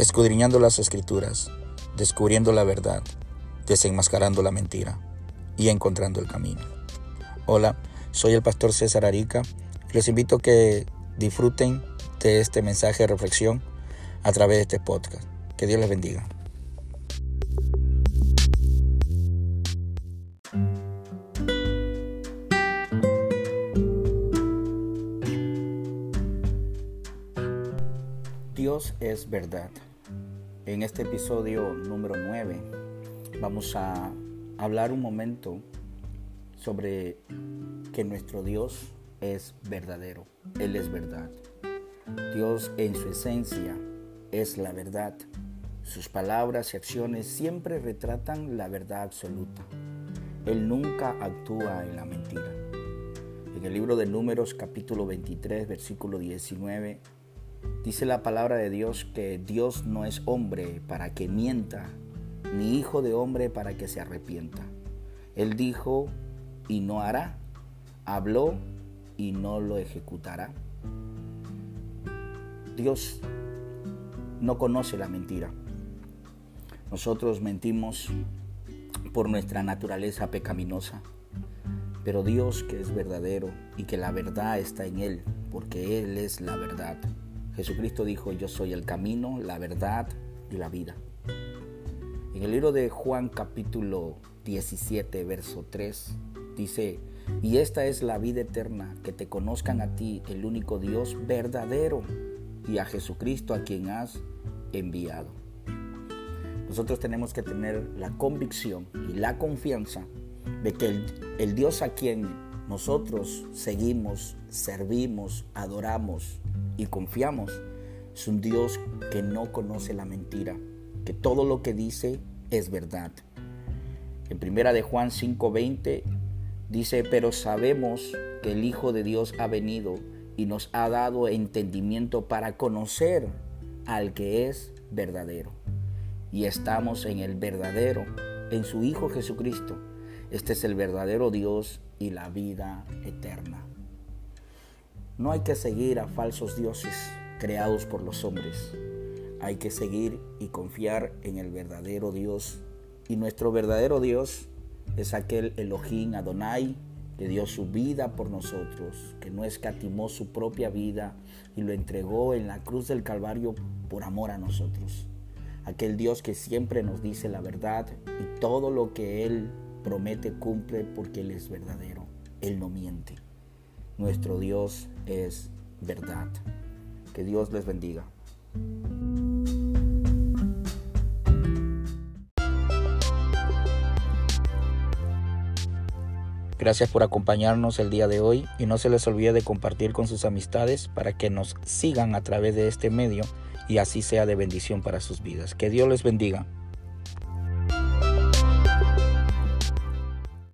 escudriñando las escrituras, descubriendo la verdad, desenmascarando la mentira y encontrando el camino. Hola, soy el pastor César Arica y les invito a que disfruten de este mensaje de reflexión a través de este podcast. Que Dios les bendiga. Dios es verdad. En este episodio número 9 vamos a hablar un momento sobre que nuestro Dios es verdadero. Él es verdad. Dios en su esencia es la verdad. Sus palabras y acciones siempre retratan la verdad absoluta. Él nunca actúa en la mentira. En el libro de Números capítulo 23 versículo 19 Dice la palabra de Dios que Dios no es hombre para que mienta, ni hijo de hombre para que se arrepienta. Él dijo y no hará, habló y no lo ejecutará. Dios no conoce la mentira. Nosotros mentimos por nuestra naturaleza pecaminosa, pero Dios que es verdadero y que la verdad está en Él, porque Él es la verdad. Jesucristo dijo, yo soy el camino, la verdad y la vida. En el libro de Juan capítulo 17, verso 3, dice, y esta es la vida eterna, que te conozcan a ti, el único Dios verdadero, y a Jesucristo a quien has enviado. Nosotros tenemos que tener la convicción y la confianza de que el, Dios a quien nosotros seguimos, servimos, adoramos, y confiamos. Es un Dios que no conoce la mentira, que todo lo que dice es verdad. En primera de Juan 5:20 dice, "Pero sabemos que el Hijo de Dios ha venido y nos ha dado entendimiento para conocer al que es verdadero. Y estamos en el verdadero, en su Hijo Jesucristo. Este es el verdadero Dios y la vida eterna. No hay que seguir a falsos dioses creados por los hombres. Hay que seguir y confiar en el verdadero Dios. Y nuestro verdadero Dios es aquel Elohim Adonai que dio su vida por nosotros, que no escatimó su propia vida y lo entregó en la cruz del Calvario por amor a nosotros. Aquel Dios que siempre nos dice la verdad y todo lo que Él promete cumple porque Él es verdadero. Él no miente. Nuestro Dios es verdad. Que Dios les bendiga. Gracias por acompañarnos el día de hoy y no se les olvide de compartir con sus amistades para que nos sigan a través de este medio y así sea de bendición para sus vidas. Que Dios les bendiga.